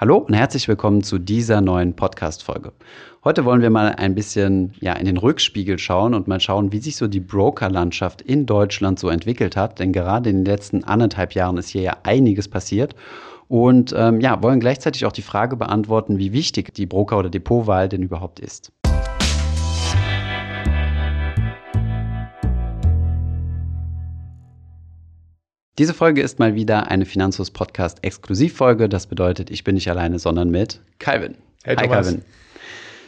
Hallo und herzlich willkommen zu dieser neuen Podcast-Folge. Heute wollen wir mal ein bisschen ja, in den Rückspiegel schauen und mal schauen, wie sich so die Brokerlandschaft in Deutschland so entwickelt hat. Denn gerade in den letzten anderthalb Jahren ist hier ja einiges passiert. Und ähm, ja, wollen gleichzeitig auch die Frage beantworten, wie wichtig die Broker- oder Depotwahl denn überhaupt ist. Diese Folge ist mal wieder eine Finanzhus Podcast Exklusivfolge. Das bedeutet, ich bin nicht alleine, sondern mit Calvin. Hey, Hi Thomas. Calvin.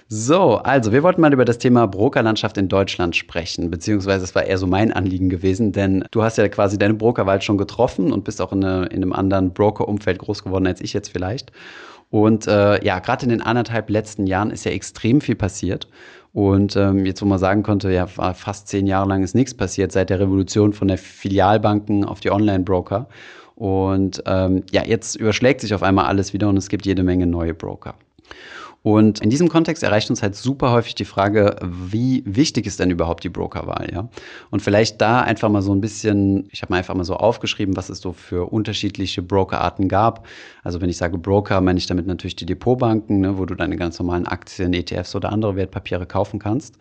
So, also wir wollten mal über das Thema Brokerlandschaft in Deutschland sprechen, beziehungsweise es war eher so mein Anliegen gewesen, denn du hast ja quasi deine Brokerwahl schon getroffen und bist auch in, eine, in einem anderen Broker-Umfeld groß geworden als ich jetzt vielleicht. Und äh, ja, gerade in den anderthalb letzten Jahren ist ja extrem viel passiert. Und ähm, jetzt, wo man sagen konnte, ja, fast zehn Jahre lang ist nichts passiert seit der Revolution von der Filialbanken auf die Online-Broker. Und ähm, ja, jetzt überschlägt sich auf einmal alles wieder und es gibt jede Menge neue Broker. Und in diesem Kontext erreicht uns halt super häufig die Frage, wie wichtig ist denn überhaupt die Brokerwahl, ja? Und vielleicht da einfach mal so ein bisschen, ich habe mal einfach mal so aufgeschrieben, was es so für unterschiedliche Brokerarten gab. Also wenn ich sage Broker, meine ich damit natürlich die Depotbanken, ne, wo du deine ganz normalen Aktien, ETFs oder andere Wertpapiere kaufen kannst.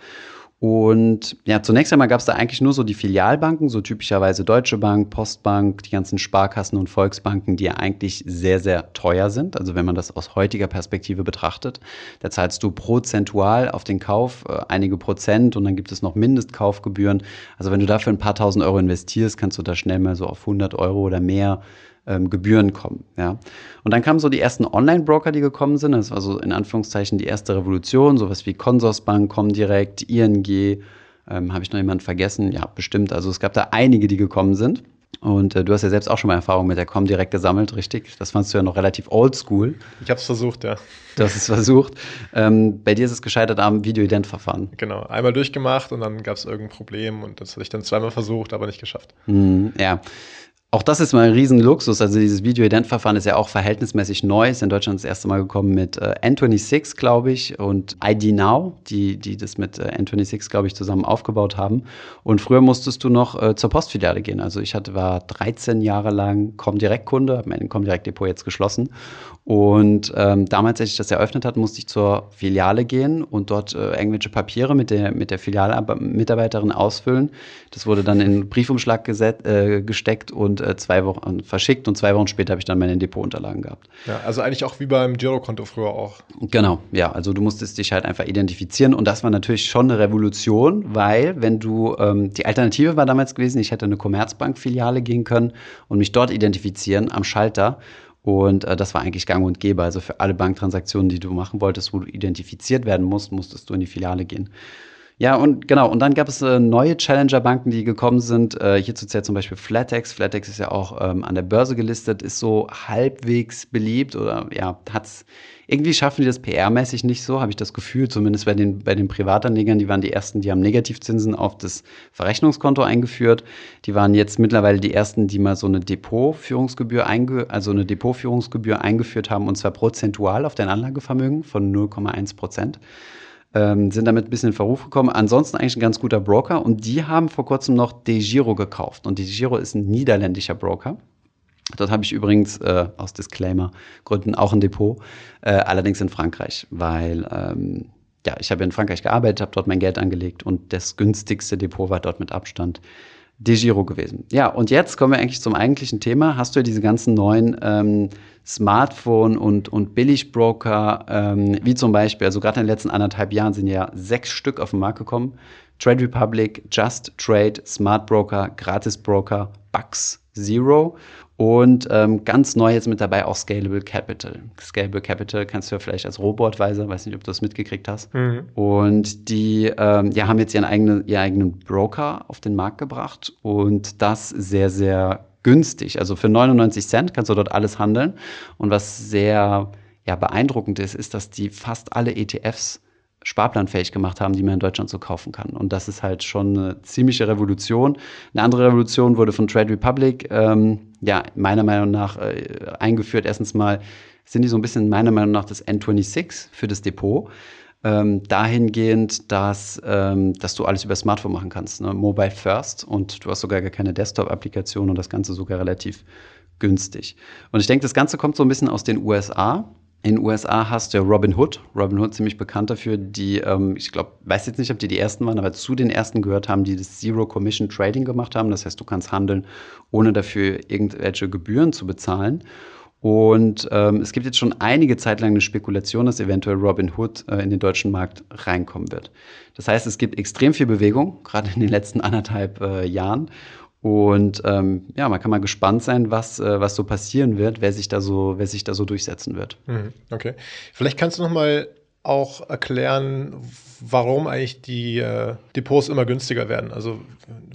Und ja, zunächst einmal gab es da eigentlich nur so die Filialbanken, so typischerweise Deutsche Bank, Postbank, die ganzen Sparkassen und Volksbanken, die ja eigentlich sehr, sehr teuer sind. Also wenn man das aus heutiger Perspektive betrachtet, da zahlst du prozentual auf den Kauf äh, einige Prozent und dann gibt es noch Mindestkaufgebühren. Also wenn du dafür ein paar tausend Euro investierst, kannst du da schnell mal so auf 100 Euro oder mehr ähm, Gebühren kommen. Ja. Und dann kamen so die ersten Online-Broker, die gekommen sind. Das war so in Anführungszeichen die erste Revolution, sowas wie Consorsbank, Comdirect, ING. Ähm, Habe ich noch jemanden vergessen? Ja, bestimmt. Also es gab da einige, die gekommen sind. Und äh, du hast ja selbst auch schon mal Erfahrung mit der Comdirect gesammelt, richtig? Das fandst du ja noch relativ oldschool. Ich habe es versucht, ja. Du hast es versucht. Ähm, bei dir ist es gescheitert am Videoident-Verfahren. Genau, einmal durchgemacht und dann gab es irgendein Problem und das hatte ich dann zweimal versucht, aber nicht geschafft. Mm, ja. Auch das ist mal ein Riesenluxus. Also dieses Video-Ident-Verfahren ist ja auch verhältnismäßig neu. Ist in Deutschland das erste Mal gekommen mit äh, N26, glaube ich, und ID Now, die, die das mit äh, N26, glaube ich, zusammen aufgebaut haben. Und früher musstest du noch äh, zur Postfiliale gehen. Also ich hatte, war 13 Jahre lang Comdirect-Kunde, habe mein Comdirect-Depot jetzt geschlossen. Und ähm, damals, als ich das eröffnet hatte, musste ich zur Filiale gehen und dort äh, irgendwelche Papiere mit der, mit der Filialmitarbeiterin ausfüllen. Das wurde dann in Briefumschlag geset, äh, gesteckt und äh, zwei Wochen verschickt und zwei Wochen später habe ich dann meine Depotunterlagen gehabt. Ja, also eigentlich auch wie beim Girokonto früher auch. Genau, ja, also du musstest dich halt einfach identifizieren und das war natürlich schon eine Revolution, weil wenn du, ähm, die Alternative war damals gewesen, ich hätte eine Commerzbank-Filiale gehen können und mich dort identifizieren am Schalter und äh, das war eigentlich gang und gäbe. Also für alle Banktransaktionen, die du machen wolltest, wo du identifiziert werden musst, musstest du in die Filiale gehen. Ja, und genau, und dann gab es äh, neue Challenger-Banken, die gekommen sind. Äh, hierzu zählt zum Beispiel Flatex. Flatex ist ja auch ähm, an der Börse gelistet, ist so halbwegs beliebt oder ja, hat's irgendwie schaffen die das PR-mäßig nicht so, habe ich das Gefühl, zumindest bei den, bei den Privatanlegern, die waren die ersten, die haben Negativzinsen auf das Verrechnungskonto eingeführt. Die waren jetzt mittlerweile die ersten, die mal so eine Depotführungsgebühr einge also eine Depotführungsgebühr eingeführt haben, und zwar prozentual auf dein Anlagevermögen von 0,1 Prozent ähm, sind damit ein bisschen in Verruf gekommen. Ansonsten eigentlich ein ganz guter Broker und die haben vor kurzem noch DeGiro gekauft. Und DeGiro ist ein niederländischer Broker. Dort habe ich übrigens äh, aus Disclaimer-Gründen auch ein Depot, äh, allerdings in Frankreich, weil ähm, ja, ich habe in Frankreich gearbeitet, habe dort mein Geld angelegt und das günstigste Depot war dort mit Abstand DeGiro gewesen. Ja, und jetzt kommen wir eigentlich zum eigentlichen Thema. Hast du ja diese ganzen neuen ähm, Smartphone- und, und Billigbroker, ähm, wie zum Beispiel, also gerade in den letzten anderthalb Jahren sind ja sechs Stück auf den Markt gekommen. Trade Republic, Just Trade, Smart Broker, Gratis Broker, Bucks Zero und ähm, ganz neu jetzt mit dabei auch Scalable Capital. Scalable Capital kannst du ja vielleicht als Robotweiser, weiß nicht, ob du das mitgekriegt hast. Mhm. Und die ähm, ja, haben jetzt ihren eigenen, ihren eigenen Broker auf den Markt gebracht und das sehr, sehr günstig. Also für 99 Cent kannst du dort alles handeln. Und was sehr ja, beeindruckend ist, ist, dass die fast alle ETFs sparplanfähig gemacht haben, die man in Deutschland so kaufen kann. Und das ist halt schon eine ziemliche Revolution. Eine andere Revolution wurde von Trade Republic, ähm, ja, meiner Meinung nach äh, eingeführt. Erstens mal sind die so ein bisschen meiner Meinung nach das N26 für das Depot. Ähm, dahingehend, dass, ähm, dass du alles über Smartphone machen kannst, ne? Mobile First und du hast sogar gar keine Desktop-Applikation und das Ganze sogar relativ günstig. Und ich denke, das Ganze kommt so ein bisschen aus den USA In den USA hast du Robin Hood. Robin Hood ziemlich bekannt dafür, die, ähm, ich glaube, weiß jetzt nicht, ob die die ersten waren, aber zu den ersten gehört haben, die das Zero Commission Trading gemacht haben. Das heißt, du kannst handeln, ohne dafür irgendwelche Gebühren zu bezahlen. Und ähm, es gibt jetzt schon einige Zeit lang eine Spekulation, dass eventuell Robin Hood äh, in den deutschen Markt reinkommen wird. Das heißt, es gibt extrem viel Bewegung, gerade in den letzten anderthalb äh, Jahren. Und ähm, ja, man kann mal gespannt sein, was, äh, was so passieren wird, wer sich da so, wer sich da so durchsetzen wird. Mhm, okay. Vielleicht kannst du noch mal auch erklären, warum eigentlich die äh, Depots immer günstiger werden. Also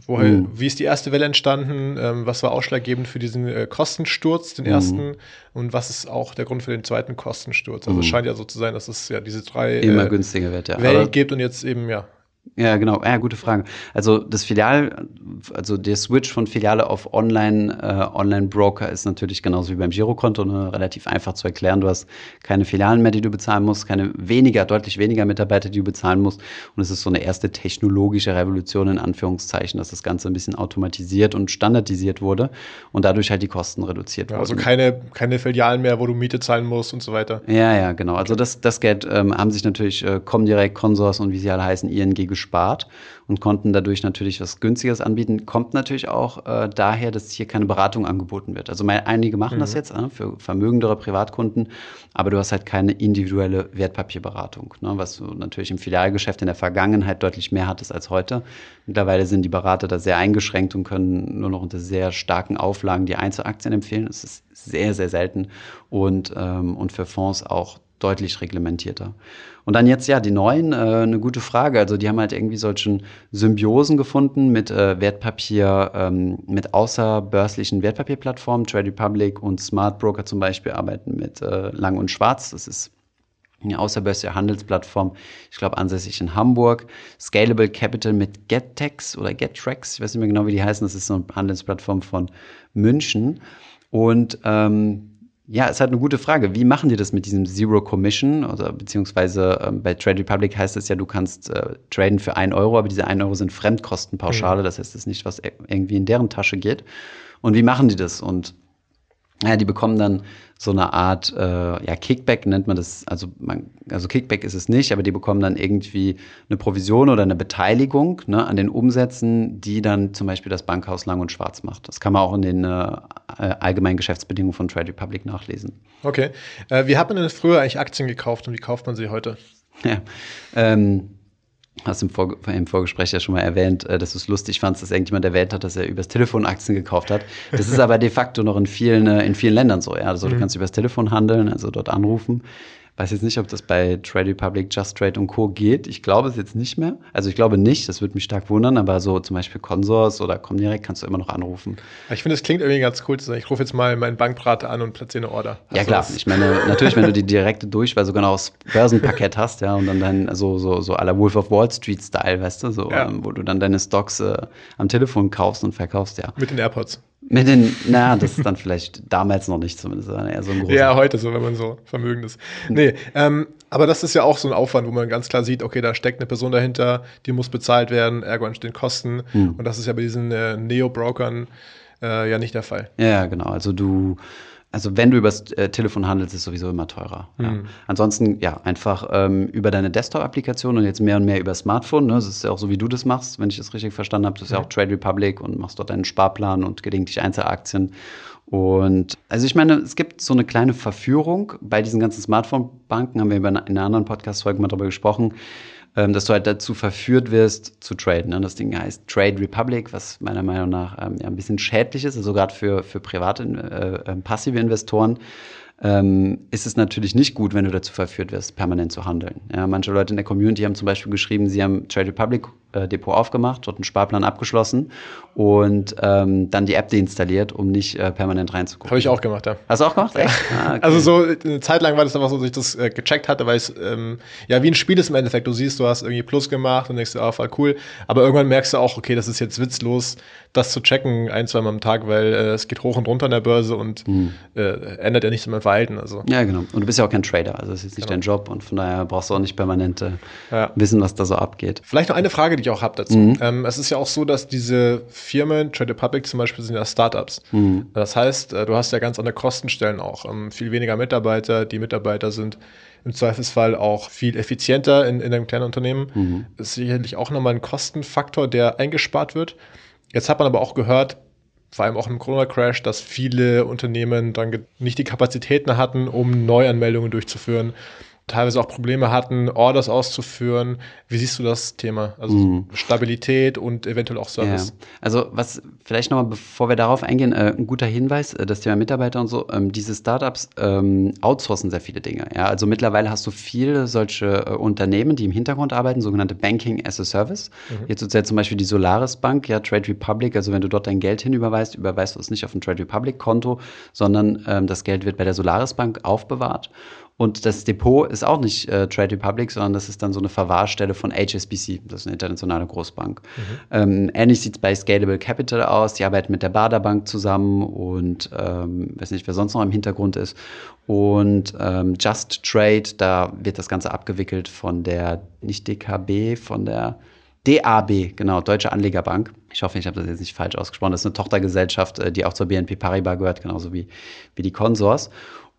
woher, mhm. wie ist die erste Welle entstanden? Ähm, was war ausschlaggebend für diesen äh, Kostensturz, den mhm. ersten? Und was ist auch der Grund für den zweiten Kostensturz? Also es mhm. scheint ja so zu sein, dass es ja diese drei immer äh, günstiger wird, ja. Wellen gibt und jetzt eben ja ja, genau. Ja, gute Frage. Also das Filial, also der Switch von Filiale auf Online, äh, Online-Broker ist natürlich genauso wie beim Girokonto ne, relativ einfach zu erklären. Du hast keine Filialen mehr, die du bezahlen musst, keine weniger, deutlich weniger Mitarbeiter, die du bezahlen musst. Und es ist so eine erste technologische Revolution in Anführungszeichen, dass das Ganze ein bisschen automatisiert und standardisiert wurde und dadurch halt die Kosten reduziert ja, wurden. Also keine, keine Filialen mehr, wo du Miete zahlen musst und so weiter. Ja, ja, genau. Also das, das Geld ähm, haben sich natürlich äh, Comdirect, Consors und wie sie alle heißen, ING gespart und konnten dadurch natürlich was Günstiges anbieten. Kommt natürlich auch äh, daher, dass hier keine Beratung angeboten wird. Also einige machen mhm. das jetzt äh, für vermögendere Privatkunden, aber du hast halt keine individuelle Wertpapierberatung, ne, was du natürlich im Filialgeschäft in der Vergangenheit deutlich mehr hattest als heute. Mittlerweile sind die Berater da sehr eingeschränkt und können nur noch unter sehr starken Auflagen die Einzelaktien empfehlen. Das ist sehr, sehr selten und, ähm, und für Fonds auch deutlich reglementierter. Und dann jetzt ja die neuen, äh, eine gute Frage. Also die haben halt irgendwie solchen Symbiosen gefunden mit äh, Wertpapier, ähm, mit außerbörslichen Wertpapierplattformen. Trade Republic und Smart Broker zum Beispiel arbeiten mit äh, Lang und Schwarz. Das ist eine außerbörsliche Handelsplattform, ich glaube ansässig in Hamburg. Scalable Capital mit GetTex oder GetTrax, ich weiß nicht mehr genau, wie die heißen. Das ist so eine Handelsplattform von München. Und ähm, ja, ist halt eine gute Frage. Wie machen die das mit diesem Zero Commission? Oder beziehungsweise ähm, bei Trade Republic heißt es ja, du kannst äh, traden für ein Euro, aber diese ein Euro sind Fremdkostenpauschale. Mhm. Das heißt, es ist nicht, was e-, irgendwie in deren Tasche geht. Und wie machen die das? Und ja, die bekommen dann so eine Art, äh, ja, Kickback nennt man das, also, man, also Kickback ist es nicht, aber die bekommen dann irgendwie eine Provision oder eine Beteiligung ne, an den Umsätzen, die dann zum Beispiel das Bankhaus Lang und Schwarz macht. Das kann man auch in den äh, allgemeinen Geschäftsbedingungen von Trade Republic nachlesen. Okay. Äh, wie hat man denn früher eigentlich Aktien gekauft und wie kauft man sie heute? Ja, ähm, hast im, Vor im Vorgespräch ja schon mal erwähnt, äh, dass du es lustig fandst, dass irgendjemand erwähnt hat, dass er übers Telefon Aktien gekauft hat. Das ist aber de facto noch in vielen, äh, in vielen Ländern so. Ja? Also du mhm. kannst übers Telefon handeln, also dort anrufen. Weiß jetzt nicht, ob das bei Trade Republic, Just Trade und Co. geht. Ich glaube es jetzt nicht mehr. Also ich glaube nicht, das würde mich stark wundern, aber so zum Beispiel Consors oder Comdirect kannst du immer noch anrufen. Ich finde, es klingt irgendwie ganz cool zu sagen, ich rufe jetzt mal meinen Bankberater an und platziere eine Order. Also ja klar, ich meine, natürlich, wenn du die direkte Durchwahl sogar noch aus Börsenpaket hast, ja, und dann dein, so, so, so à la Wolf of Wall Street Style, weißt du, so, ja. ähm, wo du dann deine Stocks äh, am Telefon kaufst und verkaufst, ja. Mit den AirPods. Mit den, na, das ist dann vielleicht damals noch nicht zumindest, sondern eher so ein großer. Ja, heute so, wenn man so vermögend ist. Nee, ähm, aber das ist ja auch so ein Aufwand, wo man ganz klar sieht, okay, da steckt eine Person dahinter, die muss bezahlt werden, ergo entstehen Kosten. Hm. Und das ist ja bei diesen äh, Neo-Brokern äh, ja nicht der Fall. Ja, genau. Also du also wenn du übers äh, Telefon handelst, ist es sowieso immer teurer. Mhm. Ja. Ansonsten, ja, einfach ähm, über deine Desktop-Applikation und jetzt mehr und mehr über Smartphone. Ne? Das ist ja auch so, wie du das machst, wenn ich das richtig verstanden habe. Das ist ja auch Trade Republic und machst dort deinen Sparplan und gelegentlich Einzelaktien. Und also ich meine, es gibt so eine kleine Verführung bei diesen ganzen Smartphone-Banken, haben wir in einer anderen Podcast-Folge mal darüber gesprochen ähm, dass du halt dazu verführt wirst zu traden. Ne? Das Ding heißt Trade Republic, was meiner Meinung nach ähm, ja, ein bisschen schädlich ist, also gerade für, für private, äh, äh, passive Investoren ähm, ist es natürlich nicht gut, wenn du dazu verführt wirst, permanent zu handeln. Ja, manche Leute in der Community haben zum Beispiel geschrieben, sie haben Trade Republic äh, Depot aufgemacht, dort einen Sparplan abgeschlossen und ähm, dann die App deinstalliert, um nicht äh, permanent reinzugucken. Habe ich auch gemacht, ja. Hast du auch gemacht? Ja. Ah, okay. Also so eine Zeit lang war das einfach so, dass ich das äh, gecheckt hatte, weil es ähm, ja wie ein Spiel ist im Endeffekt. Du siehst, du hast irgendwie Plus gemacht und denkst dir, ah, voll cool. Aber irgendwann merkst du auch, okay, das ist jetzt witzlos, das zu checken ein, zwei Mal am Tag, weil äh, es geht hoch und runter an der Börse und hm. äh, ändert ja nichts in meinem Verhalten. Also. Ja, genau. Und du bist ja auch kein Trader, also das ist jetzt nicht genau. dein Job und von daher brauchst du auch nicht permanent ja. wissen, was da so abgeht. Vielleicht noch eine Frage, die eigentlich auch habe dazu. Mhm. Ähm, es ist ja auch so, dass diese Firmen, Trade Republic zum Beispiel, sind ja Startups. Mhm. Das heißt, äh, du hast ja ganz andere Kostenstellen auch. Ähm, viel weniger Mitarbeiter. Die Mitarbeiter sind im Zweifelsfall auch viel effizienter in, in einem kleinen Unternehmen. Mhm. Das ist sicherlich auch nochmal ein Kostenfaktor, der eingespart wird. Jetzt hat man aber auch gehört, vor allem auch im Corona-Crash, dass viele Unternehmen dann nicht die Kapazitäten hatten, um Neuanmeldungen durchzuführen teilweise auch Probleme hatten, Orders auszuführen. Wie siehst du das Thema? Also mhm. Stabilität und eventuell auch Service. Ja. Also was vielleicht nochmal, bevor wir darauf eingehen, äh, ein guter Hinweis, äh, das Thema Mitarbeiter und so, ähm, diese Startups ähm, outsourcen sehr viele Dinge. Ja? Also mittlerweile hast du viele solche äh, Unternehmen, die im Hintergrund arbeiten, sogenannte Banking as a Service. Mhm. Jetzt zählt zum Beispiel die Solaris Bank, ja, Trade Republic, also wenn du dort dein Geld hinüberweist, überweist du es nicht auf ein Trade Republic Konto, sondern ähm, das Geld wird bei der Solaris Bank aufbewahrt. Und das Depot ist auch nicht äh, Trade Republic, sondern das ist dann so eine Verwahrstelle von HSBC, das ist eine internationale Großbank. Mhm. Ähm, ähnlich sieht es bei Scalable Capital aus. Die arbeiten mit der Bader Bank zusammen und ähm, weiß nicht, wer sonst noch im Hintergrund ist. Und ähm, Just Trade, da wird das Ganze abgewickelt von der, nicht DKB, von der DAB, genau, Deutsche Anlegerbank. Ich hoffe, ich habe das jetzt nicht falsch ausgesprochen. Das ist eine Tochtergesellschaft, äh, die auch zur BNP Paribas gehört, genauso wie, wie die Consors.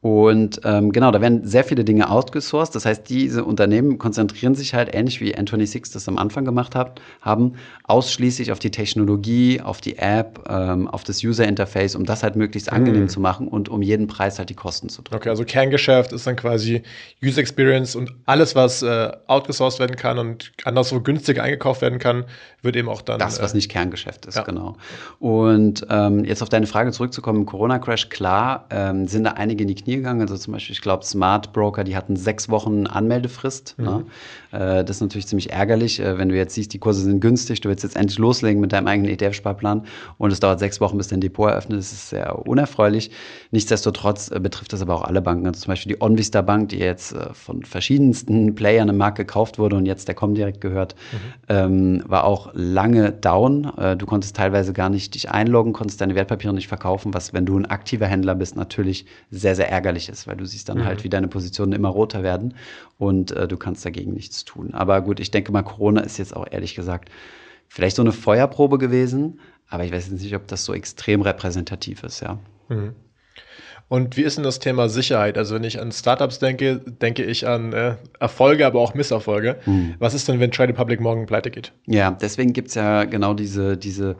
Und ähm, genau, da werden sehr viele Dinge outgesourced. Das heißt, diese Unternehmen konzentrieren sich halt, ähnlich wie N26 das am Anfang gemacht hat, haben, ausschließlich auf die Technologie, auf die App, ähm, auf das User Interface, um das halt möglichst angenehm mhm. zu machen und um jeden Preis halt die Kosten zu drücken. Okay, also Kerngeschäft ist dann quasi User Experience und alles, was äh, outgesourced werden kann und anderswo günstiger eingekauft werden kann, wird eben auch dann. Das, was äh, nicht Kerngeschäft ist, ja. genau. Und ähm, jetzt auf deine Frage zurückzukommen, im Corona-Crash, klar, ähm, sind da einige in die Knie gegangen. Also zum Beispiel, ich glaube, Smart Broker, die hatten sechs Wochen Anmeldefrist. Mhm. Ne? Äh, das ist natürlich ziemlich ärgerlich, äh, wenn du jetzt siehst, die Kurse sind günstig, du willst jetzt endlich loslegen mit deinem eigenen ETF-Sparplan und es dauert sechs Wochen, bis dein Depot eröffnet. Das ist sehr unerfreulich. Nichtsdestotrotz äh, betrifft das aber auch alle Banken. Also zum Beispiel die OnVista Bank, die jetzt äh, von verschiedensten Playern im Markt gekauft wurde und jetzt der Comdirect gehört, mhm. ähm, war auch lange down. Äh, du konntest teilweise gar nicht dich einloggen, konntest deine Wertpapiere nicht verkaufen, was, wenn du ein aktiver Händler bist, natürlich sehr, sehr ärgerlich ist, weil du siehst dann mhm. halt, wie deine Positionen immer roter werden und äh, du kannst dagegen nichts tun. Aber gut, ich denke mal, Corona ist jetzt auch ehrlich gesagt vielleicht so eine Feuerprobe gewesen, aber ich weiß jetzt nicht, ob das so extrem repräsentativ ist, ja. Mhm. Und wie ist denn das Thema Sicherheit? Also wenn ich an Startups denke, denke ich an äh, Erfolge, aber auch Misserfolge. Mhm. Was ist denn, wenn Trade Republic morgen pleite geht? Ja, deswegen gibt es ja genau diese, diese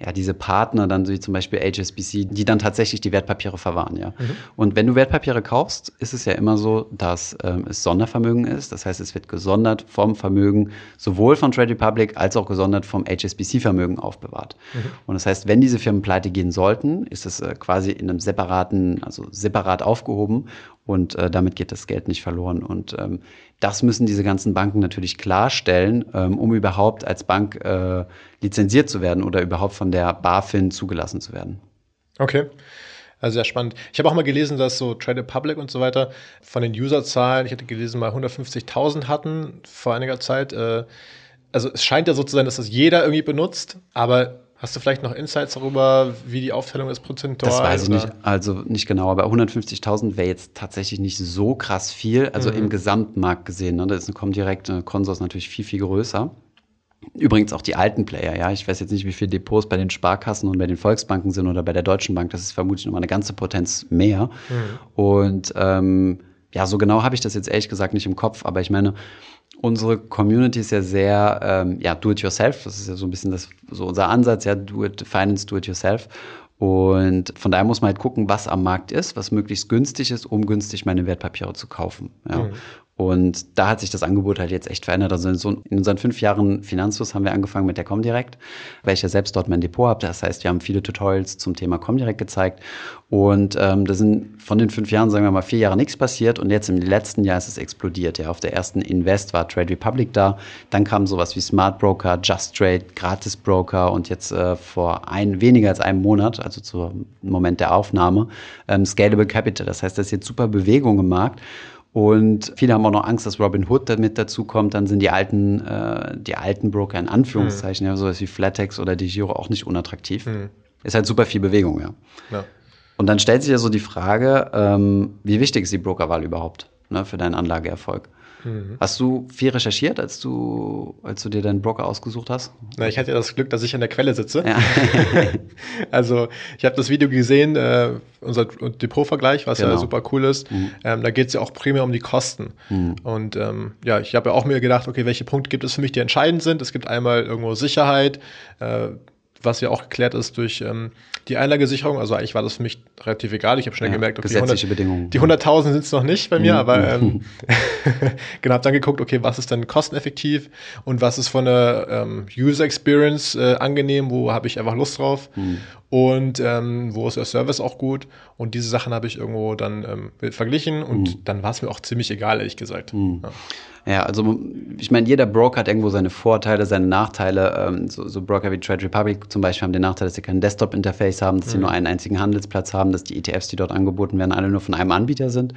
ja, diese Partner, dann wie zum Beispiel HSBC, die dann tatsächlich die Wertpapiere verwahren, ja. Mhm. Und wenn du Wertpapiere kaufst, ist es ja immer so, dass ähm, es Sondervermögen ist. Das heißt, es wird gesondert vom Vermögen sowohl von Trade Republic als auch gesondert vom HSBC-Vermögen aufbewahrt. Mhm. Und das heißt, wenn diese Firmen pleite gehen sollten, ist es äh, quasi in einem separaten, also separat aufgehoben und äh, damit geht das Geld nicht verloren. Und ähm, das müssen diese ganzen Banken natürlich klarstellen, ähm, um überhaupt als Bank äh, lizenziert zu werden oder überhaupt von der BaFin zugelassen zu werden. Okay. Also sehr spannend. Ich habe auch mal gelesen, dass so Trade Public und so weiter von den Userzahlen, ich hatte gelesen, mal 150.000 hatten vor einiger Zeit. Äh, also es scheint ja so zu sein, dass das jeder irgendwie benutzt, aber Hast du vielleicht noch Insights darüber, wie die Aufteilung ist prozentual? Das weiß ich oder? nicht, also nicht genau, aber 150.000 wäre jetzt tatsächlich nicht so krass viel, also mhm. im Gesamtmarkt gesehen. Ne? Das ist eine Comdirect, eine Consors natürlich viel, viel größer. Übrigens auch die alten Player, ja. Ich weiß jetzt nicht, wie viele Depots bei den Sparkassen und bei den Volksbanken sind oder bei der Deutschen Bank. Das ist vermutlich nochmal eine ganze Potenz mehr. Mhm. Und ähm, ja, so genau habe ich das jetzt ehrlich gesagt nicht im Kopf, aber ich meine, unsere Community ist ja sehr, ähm, ja, do it yourself. Das ist ja so ein bisschen das, so unser Ansatz, ja, do it, finance, do it yourself. Und von daher muss man halt gucken, was am Markt ist, was möglichst günstig ist, um günstig meine Wertpapiere zu kaufen. Ja. Mhm. Und da hat sich das Angebot halt jetzt echt verändert. Also in, so, in unseren fünf Jahren Finanzfluss haben wir angefangen mit der Comdirect, weil ich ja selbst dort mein Depot habe. Das heißt, wir haben viele Tutorials zum Thema Comdirect gezeigt. Und ähm, da sind von den fünf Jahren, sagen wir mal, vier Jahre nichts passiert. Und jetzt im letzten Jahr ist es explodiert. Ja, auf der ersten Invest war Trade Republic da. Dann kam sowas wie Smart Broker, Just Trade, Gratis Broker und jetzt äh, vor ein, weniger als einem Monat, also zum Moment der Aufnahme, ähm, Scalable Capital. Das heißt, da ist jetzt super Bewegung im Markt. Und viele haben auch noch Angst, dass Robin Hood damit dazu kommt. Dann sind die alten, äh, die alten Broker in Anführungszeichen, mhm. ja, sowas wie Flatex oder die Giro auch nicht unattraktiv. Mhm. Ist halt super viel Bewegung, ja. ja. Und dann stellt sich ja so die Frage, ähm, wie wichtig ist die Brokerwahl überhaupt? ne, für deinen Anlageerfolg. Mhm. Hast du viel recherchiert, als du, als du dir deinen Broker ausgesucht hast? Na, ich hatte ja das Glück, dass ich an der Quelle sitze. Ja. also ich habe das Video gesehen, äh, unser Depotvergleich, was genau. ja super cool ist. Mhm. Ähm, da geht es ja auch primär um die Kosten. Mhm. Und ähm, ja, ich habe ja auch mir gedacht, okay, welche Punkte gibt es für mich, die entscheidend sind? Es gibt einmal irgendwo Sicherheit, äh, was ja auch geklärt ist durch ähm, die Einlagesicherung. Also eigentlich war das für mich relativ egal. Ich habe schnell ja, gemerkt, okay, gesetzliche 100, Bedingungen. Die 100.000 sind es noch nicht bei mir, mhm. aber ähm, genau, habe dann geguckt, okay, was ist denn kosteneffektiv und was ist von der ähm, User Experience äh, angenehm, wo habe ich einfach Lust drauf. Mhm und ähm, wo ist der Service auch gut. Und diese Sachen habe ich irgendwo dann ähm, verglichen und mhm. dann war es mir auch ziemlich egal, ehrlich gesagt. Mhm. Ja. Ja. also ich meine, jeder Broker hat irgendwo seine Vorteile, seine Nachteile. Ähm, so, so, Broker wie Trade Republic zum Beispiel haben den Nachteil, dass sie kein Desktop-Interface haben, dass mhm. sie nur einen einzigen Handelsplatz haben, dass die ETFs, die dort angeboten werden, alle nur von einem Anbieter sind.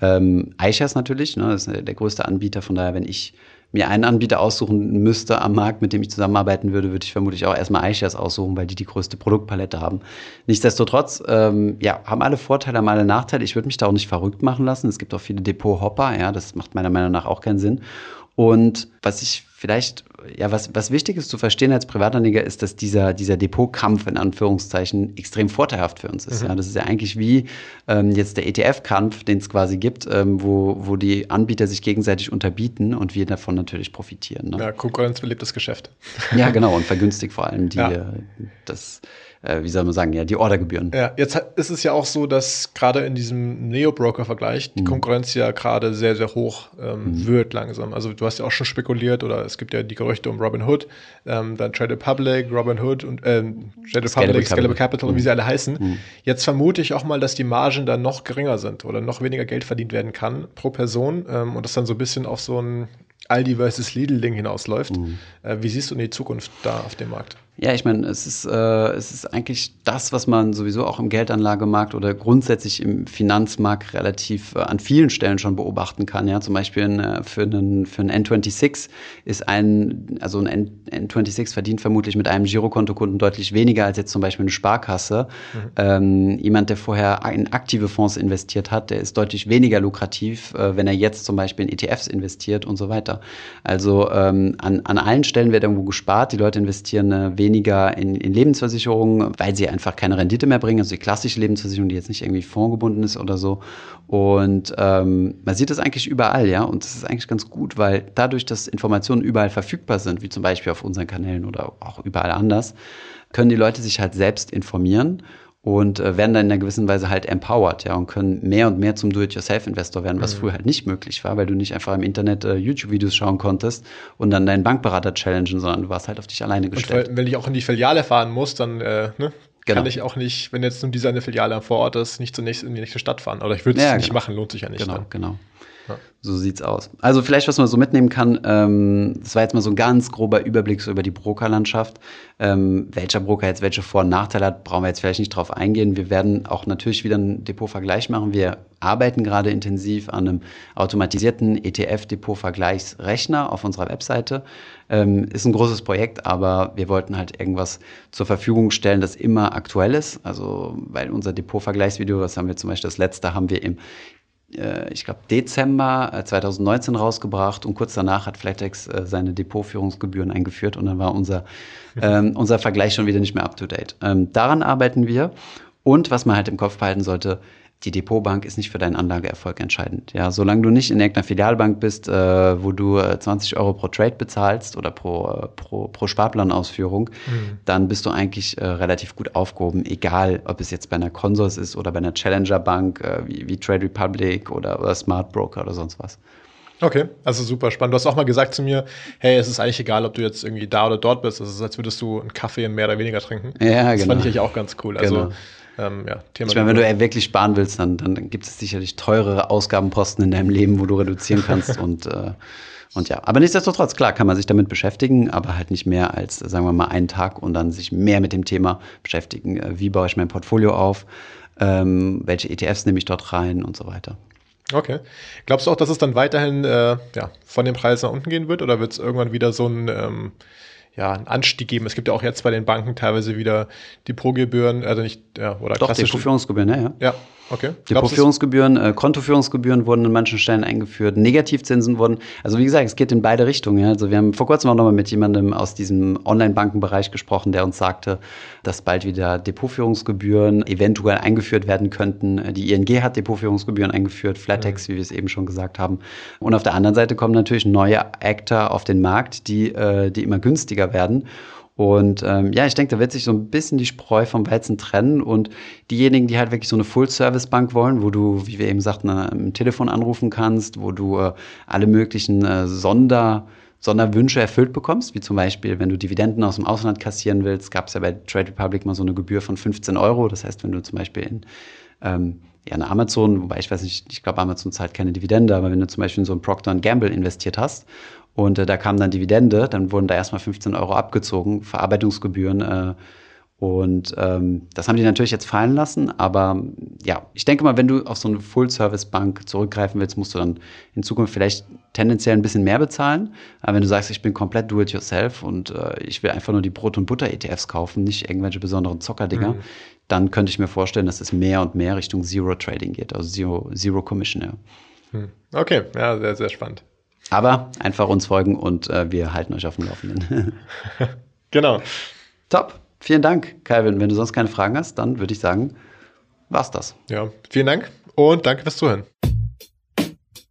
Ähm, iShares natürlich, ne, das ist der größte Anbieter, von daher, wenn ich mir einen Anbieter aussuchen müsste am Markt, mit dem ich zusammenarbeiten würde, würde ich vermutlich auch erstmal iShares aussuchen, weil die die größte Produktpalette haben. Nichtsdestotrotz, ähm, ja, haben alle Vorteile, haben alle Nachteile. Ich würde mich da auch nicht verrückt machen lassen. Es gibt auch viele Depot-Hopper, ja, das macht meiner Meinung nach auch keinen Sinn. Und was ich vielleicht, ja, was, was wichtig ist zu verstehen als Privatanleger, ist, dass dieser, dieser Depotkampf in Anführungszeichen extrem vorteilhaft für uns ist. Mhm. Ja, das ist ja eigentlich wie ähm, jetzt der ETF-Kampf, den es quasi gibt, ähm, wo, wo die Anbieter sich gegenseitig unterbieten und wir davon natürlich profitieren. Ne? Ja, Konkurrenz belebt das Geschäft. Ja, genau, und vergünstigt vor allem die, ja. Das äh, wie soll man sagen, ja, die Ordergebühren. Ja, jetzt ist es ja auch so, dass gerade in diesem Neo-Broker-Vergleich die mhm. Konkurrenz ja gerade sehr, sehr hoch ähm, mhm. wird langsam. Also du hast ja auch schon spekuliert oder es gibt ja die Um Robin Hood, ähm, dann Trade Public, Robin Hood und ähm, Trade Public, Scalable Capital, mhm. wie sie alle heißen. Mhm. Jetzt vermute ich auch mal, dass die Margen dann noch geringer sind oder noch weniger Geld verdient werden kann pro Person ähm, und das dann so ein bisschen auf so ein Aldi versus Lidl-Ding hinausläuft. Mhm. Äh, wie siehst du die Zukunft da auf dem Markt? Ja, ich meine, es ist, äh, es ist eigentlich das, was man sowieso auch im Geldanlagemarkt oder grundsätzlich im Finanzmarkt relativ äh, an vielen Stellen schon beobachten kann. Ja, zum Beispiel in, äh, für einen, für einen N26 ist ein, also ein N, N26 verdient vermutlich mit einem Girokontokunden deutlich weniger als jetzt zum Beispiel eine Sparkasse. Mhm. Ähm, jemand, der vorher in aktive Fonds investiert hat, der ist deutlich weniger lukrativ, äh, wenn er jetzt zum Beispiel in ETFs investiert und so weiter. Also ähm, an, an allen Stellen wird irgendwo gespart. Die Leute investieren äh, weniger weniger in, in Lebensversicherungen, weil sie einfach keine Rendite mehr bringen. Also die klassische Lebensversicherung, die jetzt nicht irgendwie fondgebunden ist oder so. Und ähm, man sieht das eigentlich überall, ja. Und das ist eigentlich ganz gut, weil dadurch, dass Informationen überall verfügbar sind, wie zum Beispiel auf unseren Kanälen oder auch überall anders, können die Leute sich halt selbst informieren und äh, werden dann in einer gewissen Weise halt empowered, ja, und können mehr und mehr zum Do-it-yourself-Investor werden, was mhm. früher halt nicht möglich war, weil du nicht einfach im Internet äh, YouTube-Videos schauen konntest und dann deinen Bankberater challengen, sondern du warst halt auf dich alleine gestellt. Und wenn ich auch in die Filiale fahren muss, dann äh, ne, genau. kann ich auch nicht, wenn jetzt nur diese eine Filiale vor Ort ist, nicht zunächst in die nächste Stadt fahren. Oder ich würde es ja, nicht genau. machen, lohnt sich ja nicht. Genau, dann. genau. So sieht's aus. Also vielleicht, was man so mitnehmen kann, ähm, das war jetzt mal so ein ganz grober Überblick so über die Brokerlandschaft. Ähm, welcher Broker jetzt welche Vor- und Nachteile hat, brauchen wir jetzt vielleicht nicht drauf eingehen. Wir werden auch natürlich wieder einen Depotvergleich machen. Wir arbeiten gerade intensiv an einem automatisierten ETF-Depot-Vergleichsrechner auf unserer Webseite. Ähm, ist ein großes Projekt, aber wir wollten halt irgendwas zur Verfügung stellen, das immer aktuell ist. Also, weil unser Depot-Vergleichsvideo, das haben wir zum Beispiel das letzte, haben wir im ich glaube, Dezember 2019 äh, rausgebracht und kurz danach hat Flatex äh, seine Depotführungsgebühren eingeführt und dann war unser, ähm, unser Vergleich schon wieder nicht mehr up-to-date. Ähm, daran arbeiten wir und was man halt im Kopf behalten sollte, die Depotbank ist nicht für deinen Anlageerfolg entscheidend. Ja, solange du nicht in irgendeiner Filialbank bist, äh, wo du 20 äh, Euro pro Trade bezahlst oder pro, äh, pro, pro Sparplanausführung, mhm. dann bist du eigentlich äh, relativ gut aufgehoben, egal ob es jetzt bei einer Consors ist oder bei einer Challenger Bank äh, wie, wie, Trade Republic oder, oder Smart Broker oder sonst was. Okay, also super spannend. Du hast auch mal gesagt zu mir, hey, es ist eigentlich egal, ob du jetzt irgendwie da oder dort bist. Es ist, als würdest du einen Kaffee mehr oder weniger trinken. Ja, das genau. fand ich eigentlich auch ganz cool. Also genau. Ähm, ja, Thema ich meine, wenn du wirklich sparen willst, dann, dann gibt es sicherlich teurere Ausgabenposten in deinem Leben, wo du reduzieren kannst und äh, und ja, aber nichtsdestotrotz, klar, kann man sich damit beschäftigen, aber halt nicht mehr als, sagen wir mal, einen Tag und dann sich mehr mit dem Thema beschäftigen. Äh, wie baue ich mein Portfolio auf? Ähm, welche ETFs nehme ich dort rein und so weiter. Okay. Glaubst du auch, dass es dann weiterhin äh, ja, von den Preisen nach unten gehen wird oder wird es irgendwann wieder so ein ähm, ja, einen Anstieg geben. Es gibt ja auch jetzt bei den Banken teilweise wieder Depotgebühren, also nicht, ja, oder Doch, Depotführungsgebühren, ja, ja. Ja, okay. Depotführungsgebühren, äh, Kontoführungsgebühren wurden in manchen Stellen eingeführt, Negativzinsen wurden, also wie gesagt, es geht in beide Richtungen. Ja. Also wir haben vor kurzem auch nochmal mit jemandem aus diesem Online-Bankenbereich gesprochen, der uns sagte, dass bald wieder Depotführungsgebühren eventuell eingeführt werden könnten. Die ING hat Depotführungsgebühren eingeführt, Flatex, mhm. wie wir es eben schon gesagt haben. Und auf der anderen Seite kommen natürlich neue Actor auf den Markt, die, äh, die immer günstiger werden. Und ähm, ja, ich denke, da wird sich so ein bisschen die Spreu vom Weizen trennen. Und diejenigen, die halt wirklich so eine Full-Service-Bank wollen, wo du, wie wir eben sagten, am Telefon anrufen kannst, wo du äh, alle möglichen äh, Sonder, Sonderwünsche erfüllt bekommst, wie zum Beispiel, wenn du Dividenden aus dem Ausland kassieren willst, gab es ja bei Trade Republic mal so eine Gebühr von 15 Euro. Das heißt, wenn du zum Beispiel in ähm, ja, eine Amazon, wobei ich weiß nicht, ich glaube, Amazon zahlt keine Dividende, aber wenn du zum Beispiel in so ein Procter Gamble investiert hast und äh, da kam dann Dividende, dann wurden da erstmal 15 Euro abgezogen, Verarbeitungsgebühren. Äh, und ähm, das haben die natürlich jetzt fallen lassen. Aber ja, ich denke mal, wenn du auf so eine Full-Service-Bank zurückgreifen willst, musst du dann in Zukunft vielleicht tendenziell ein bisschen mehr bezahlen. Aber wenn du sagst, ich bin komplett do-it-yourself und äh, ich will einfach nur die Brot- und Butter-ETFs kaufen, nicht irgendwelche besonderen Zockerdinger, mhm. Dann könnte ich mir vorstellen, dass es mehr und mehr Richtung Zero-Trading geht, also Zero, Zero Commission. Ja. Hm. Okay, ja, sehr, sehr spannend. Aber einfach uns folgen und äh, wir halten euch auf dem Laufenden. genau. Top. Vielen Dank, Calvin. Wenn du sonst keine Fragen hast, dann würde ich sagen, war's das. Ja, vielen Dank und danke fürs Zuhören.